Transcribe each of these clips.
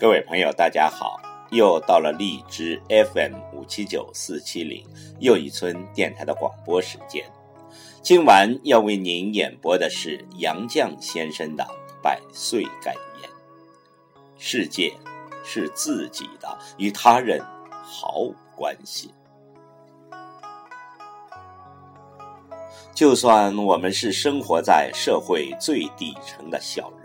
各位朋友，大家好！又到了荔枝 FM 五七九四七零又一村电台的广播时间。今晚要为您演播的是杨绛先生的百岁感言：世界是自己的，与他人毫无关系。就算我们是生活在社会最底层的小人，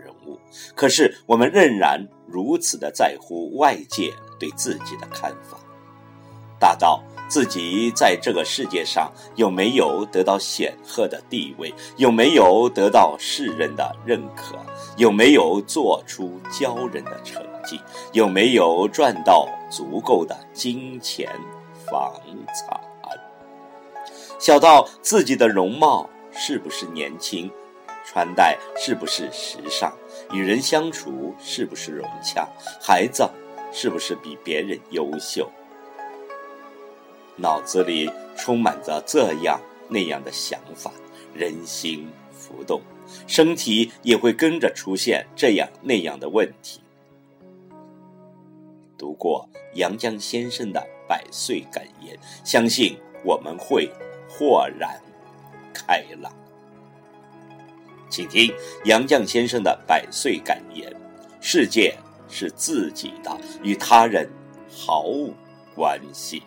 可是我们仍然如此的在乎外界对自己的看法，大到自己在这个世界上有没有得到显赫的地位，有没有得到世人的认可，有没有做出骄人的成绩，有没有赚到足够的金钱、房产。小到自己的容貌是不是年轻，穿戴是不是时尚，与人相处是不是融洽，孩子是不是比别人优秀，脑子里充满着这样那样的想法，人心浮动，身体也会跟着出现这样那样的问题。读过杨绛先生的百岁感言，相信我们会。豁然开朗，请听杨绛先生的百岁感言：世界是自己的，与他人毫无关系。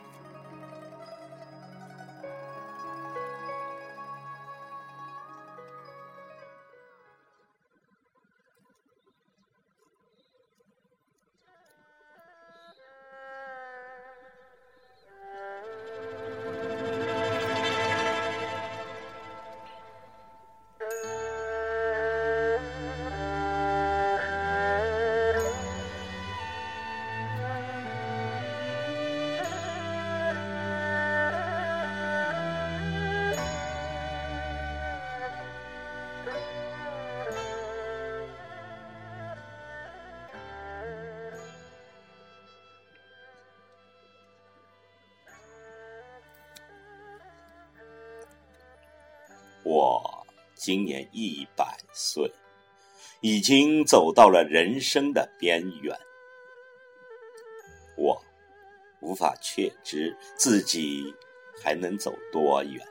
今年一百岁，已经走到了人生的边缘。我无法确知自己还能走多远。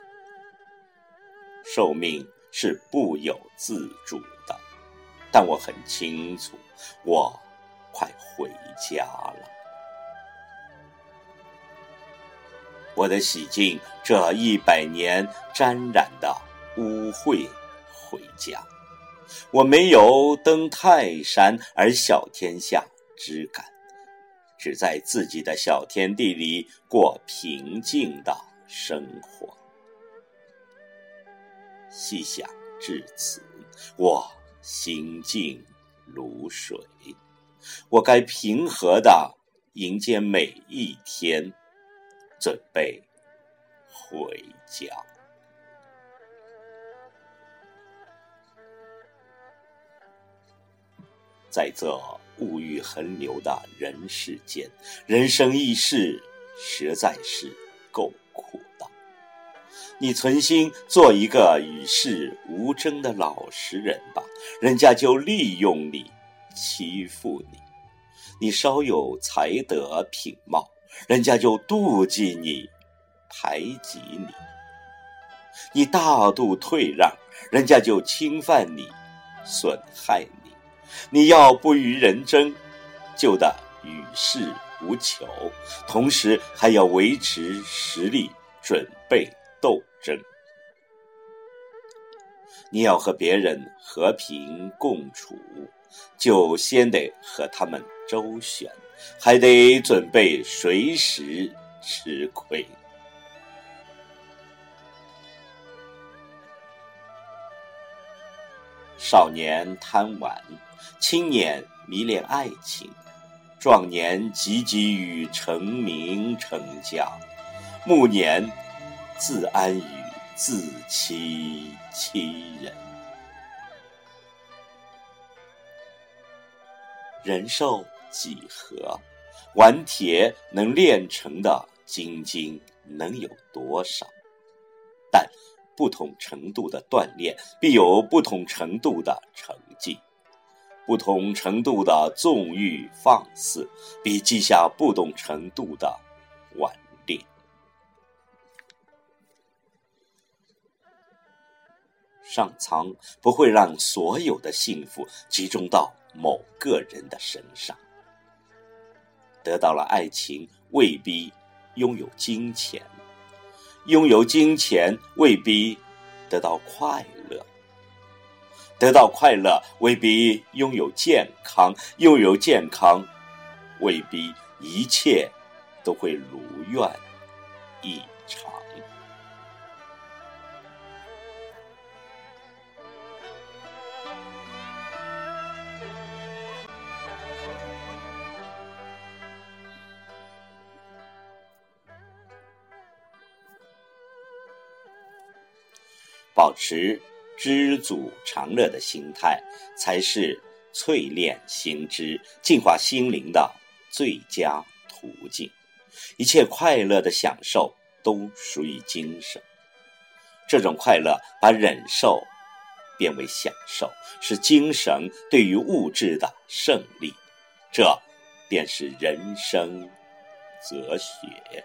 寿命是不由自主的，但我很清楚，我快回家了。我的洗净这一百年沾染的。污秽回家，我没有登泰山而小天下之感，只在自己的小天地里过平静的生活。细想至此，我心静如水，我该平和的迎接每一天，准备回家。在这物欲横流的人世间，人生一世实在是够苦的。你存心做一个与世无争的老实人吧，人家就利用你，欺负你；你稍有才德品貌，人家就妒忌你，排挤你；你大度退让，人家就侵犯你，损害你。你要不与人争，就得与世无求，同时还要维持实力，准备斗争。你要和别人和平共处，就先得和他们周旋，还得准备随时吃亏。少年贪玩。青年迷恋爱情，壮年汲汲于成名成家，暮年自安于自欺欺人。人寿几何？顽铁能炼成的金晶能有多少？但不同程度的锻炼，必有不同程度的成绩。不同程度的纵欲放肆，比记下不同程度的顽劣。上苍不会让所有的幸福集中到某个人的身上。得到了爱情，未必拥有金钱；拥有金钱，未必得到快乐。得到快乐未必拥有健康，拥有健康未必一切都会如愿以保持。知足常乐的心态，才是淬炼心智、净化心灵的最佳途径。一切快乐的享受都属于精神，这种快乐把忍受变为享受，是精神对于物质的胜利。这便是人生哲学。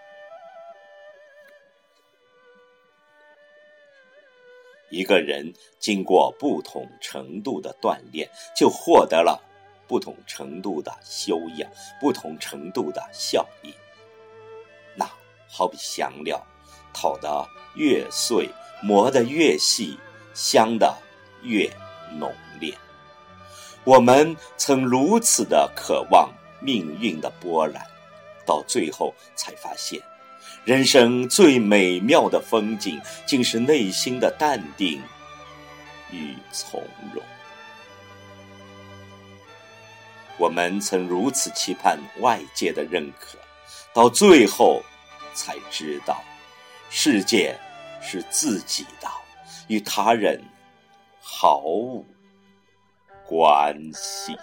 一个人经过不同程度的锻炼，就获得了不同程度的修养、不同程度的效益。那好比香料，烤得越碎，磨得越细，香的越浓烈。我们曾如此的渴望命运的波澜，到最后才发现。人生最美妙的风景，竟是内心的淡定与从容。我们曾如此期盼外界的认可，到最后才知道，世界是自己的，与他人毫无关系。